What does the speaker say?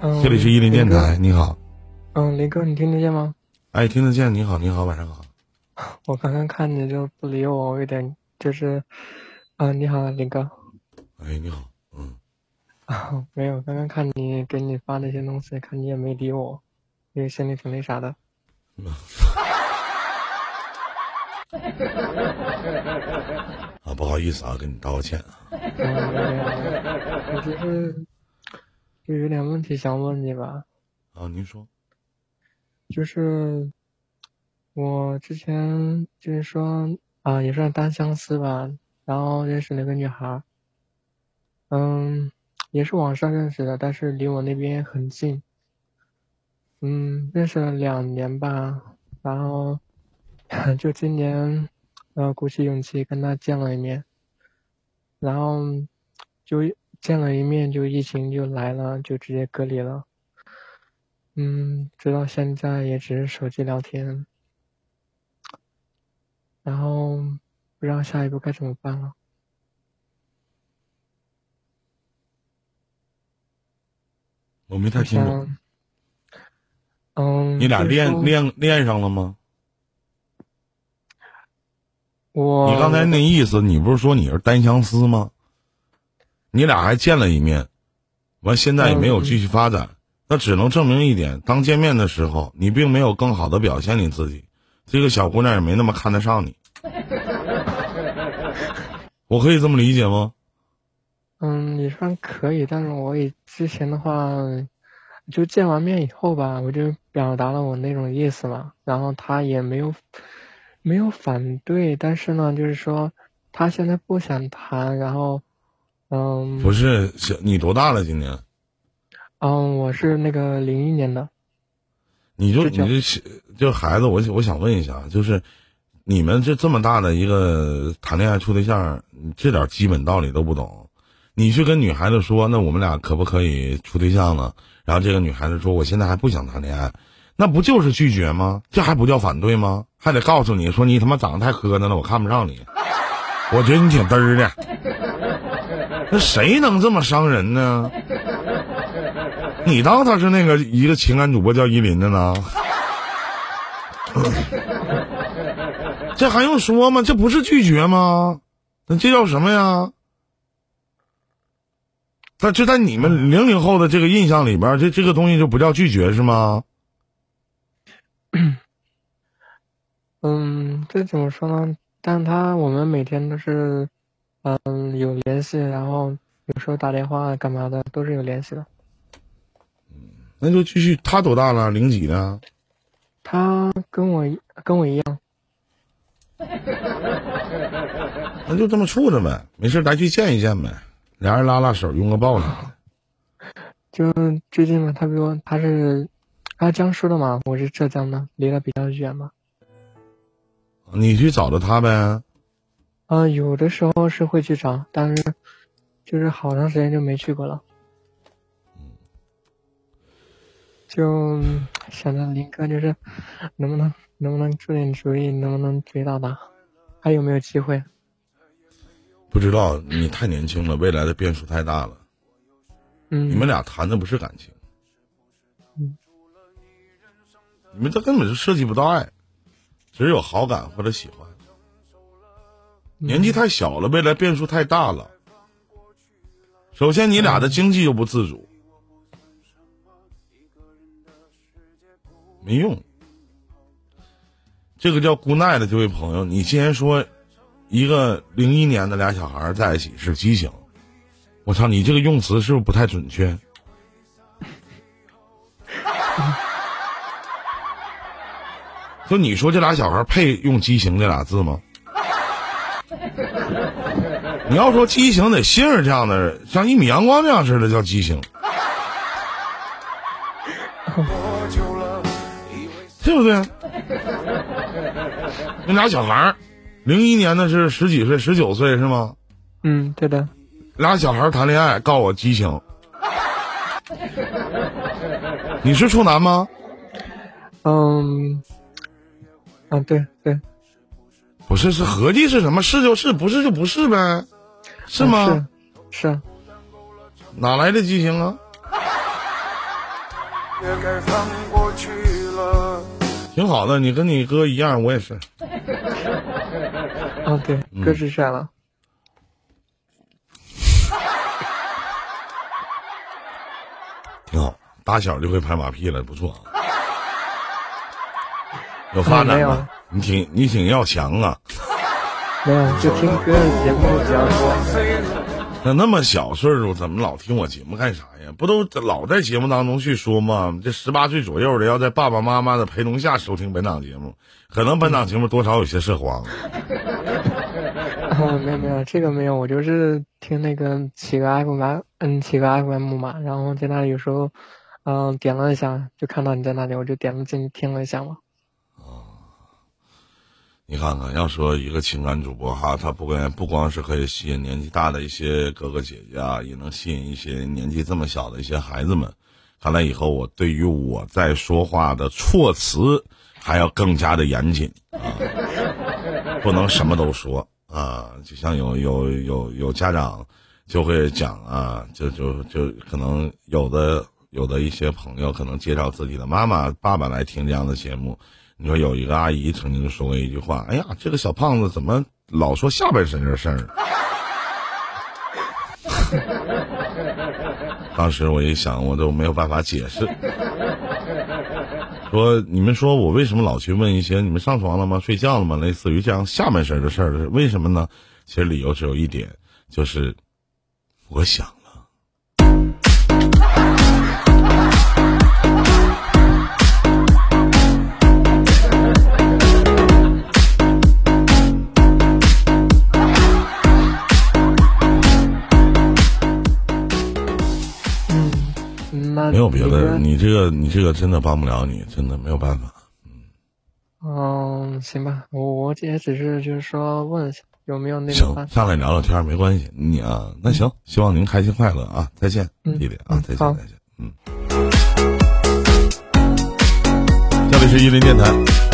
嗯，这里是伊林电台，你好。嗯，林哥，你听得见吗？哎，听得见。你好，你好，晚上好。我刚刚看你就不理我，我有点就是，啊，你好，林哥。哎，你好，嗯。啊，没有，刚刚看你给你发那些东西，看你也没理我，因为心里挺那啥的。啊，不好意思啊，跟你道个歉啊。我就是就有点问题想问你吧。啊，您说。就是我之前就是说啊，也算单相思吧，然后认识了一个女孩，嗯，也是网上认识的，但是离我那边很近，嗯，认识了两年吧，然后 就今年呃鼓起勇气跟她见了一面，然后就见了一面就疫情就来了，就直接隔离了。嗯，直到现在也只是手机聊天，然后不知道下一步该怎么办了。我没太听懂。嗯，你俩恋恋恋上了吗？我你刚才那意思，你不是说你是单相思吗？你俩还见了一面，完现在也没有继续发展。那只能证明一点：当见面的时候，你并没有更好的表现你自己，这个小姑娘也没那么看得上你。我可以这么理解吗？嗯，也算可以，但是我也之前的话，就见完面以后吧，我就表达了我那种意思嘛，然后她也没有没有反对，但是呢，就是说她现在不想谈，然后嗯，不是，你多大了？今年？嗯，我是那个零一年的。你就你就就孩子，我我想问一下，就是你们这这么大的一个谈恋爱处对象，这点基本道理都不懂，你去跟女孩子说，那我们俩可不可以处对象呢？然后这个女孩子说，我现在还不想谈恋爱，那不就是拒绝吗？这还不叫反对吗？还得告诉你说你他妈长得太磕碜了，我看不上你，我觉得你挺嘚儿的，那谁能这么伤人呢？你当他是那个一个情感主播叫依林的呢？这还用说吗？这不是拒绝吗？那这叫什么呀？那就在你们零零后的这个印象里边，这这个东西就不叫拒绝是吗？嗯，这怎么说呢？但他我们每天都是嗯有联系，然后有时候打电话干嘛的都是有联系的。嗯那就继续。他多大了？零几的？他跟我跟我一样。那就这么处着呗，没事咱去见一见呗，俩人拉拉手，拥个抱的。就最近嘛，他比我他是他江苏的嘛，我是浙江的，离得比较远嘛。你去找着他呗。啊，有的时候是会去找，但是就是好长时间就没去过了。就想着林哥，就是能不能能不能出点主意，能不能追到他，还有没有机会？不知道，你太年轻了，未来的变数太大了。嗯，你们俩谈的不是感情，嗯，你们这根本就涉及不到爱，只有好感或者喜欢。年纪太小了，未来变数太大了。首先，你俩的经济又不自主。没用，这个叫姑奈的这位朋友，你既然说一个零一年的俩小孩在一起是畸形，我操，你这个用词是不是不太准确？就你说这俩小孩配用激情这俩字吗？你要说激情得信儿这样的，像一米阳光这样似的叫激情。对不对？那俩小孩儿，零一年的是十几岁，十九岁是吗？嗯，对的。俩小孩谈恋爱，告我激情。你是处男吗？嗯，啊，对对。不是，是合计是什么？是就是，不是就不是呗，是吗？是。是。哪来的激情啊？挺好的，你跟你哥一样，我也是。啊，对，哥是帅了。挺好，打小就会拍马屁了，不错。有发展吗？你挺你挺要强啊。没有，就听哥的节目比较多。那那么小岁数，怎么老听我节目干啥呀？不都老在节目当中去说吗？这十八岁左右的，要在爸爸妈妈的陪同下收听本档节目，可能本档节目多少有些涉黄。没有没有，这个没有，我就是听那个企鹅 FM，嗯，企鹅 FM 嘛，然后在那里有时候，嗯，点了一下，就看到你在那里，我就点了进去听了一下嘛。你看看，要说一个情感主播哈，他不光不光是可以吸引年纪大的一些哥哥姐姐啊，也能吸引一些年纪这么小的一些孩子们。看来以后我对于我在说话的措辞还要更加的严谨啊，不能什么都说啊。就像有有有有家长就会讲啊，就就就可能有的有的一些朋友可能介绍自己的妈妈爸爸来听这样的节目。你说有一个阿姨曾经说过一句话：“哎呀，这个小胖子怎么老说下半身的事儿？” 当时我一想，我都没有办法解释。说你们说我为什么老去问一些你们上床了吗、睡觉了吗？类似于这样下半身的事儿，为什么呢？其实理由只有一点，就是我想。没有别的，你这个你这个真的帮不了你，真的没有办法。嗯，嗯行吧，我我也只是就是说问一下有没有那个。行，上来聊聊天没关系。你啊，那行，希望您开心快乐啊！再见，弟弟啊，再见再见。嗯，这里是伊林电台。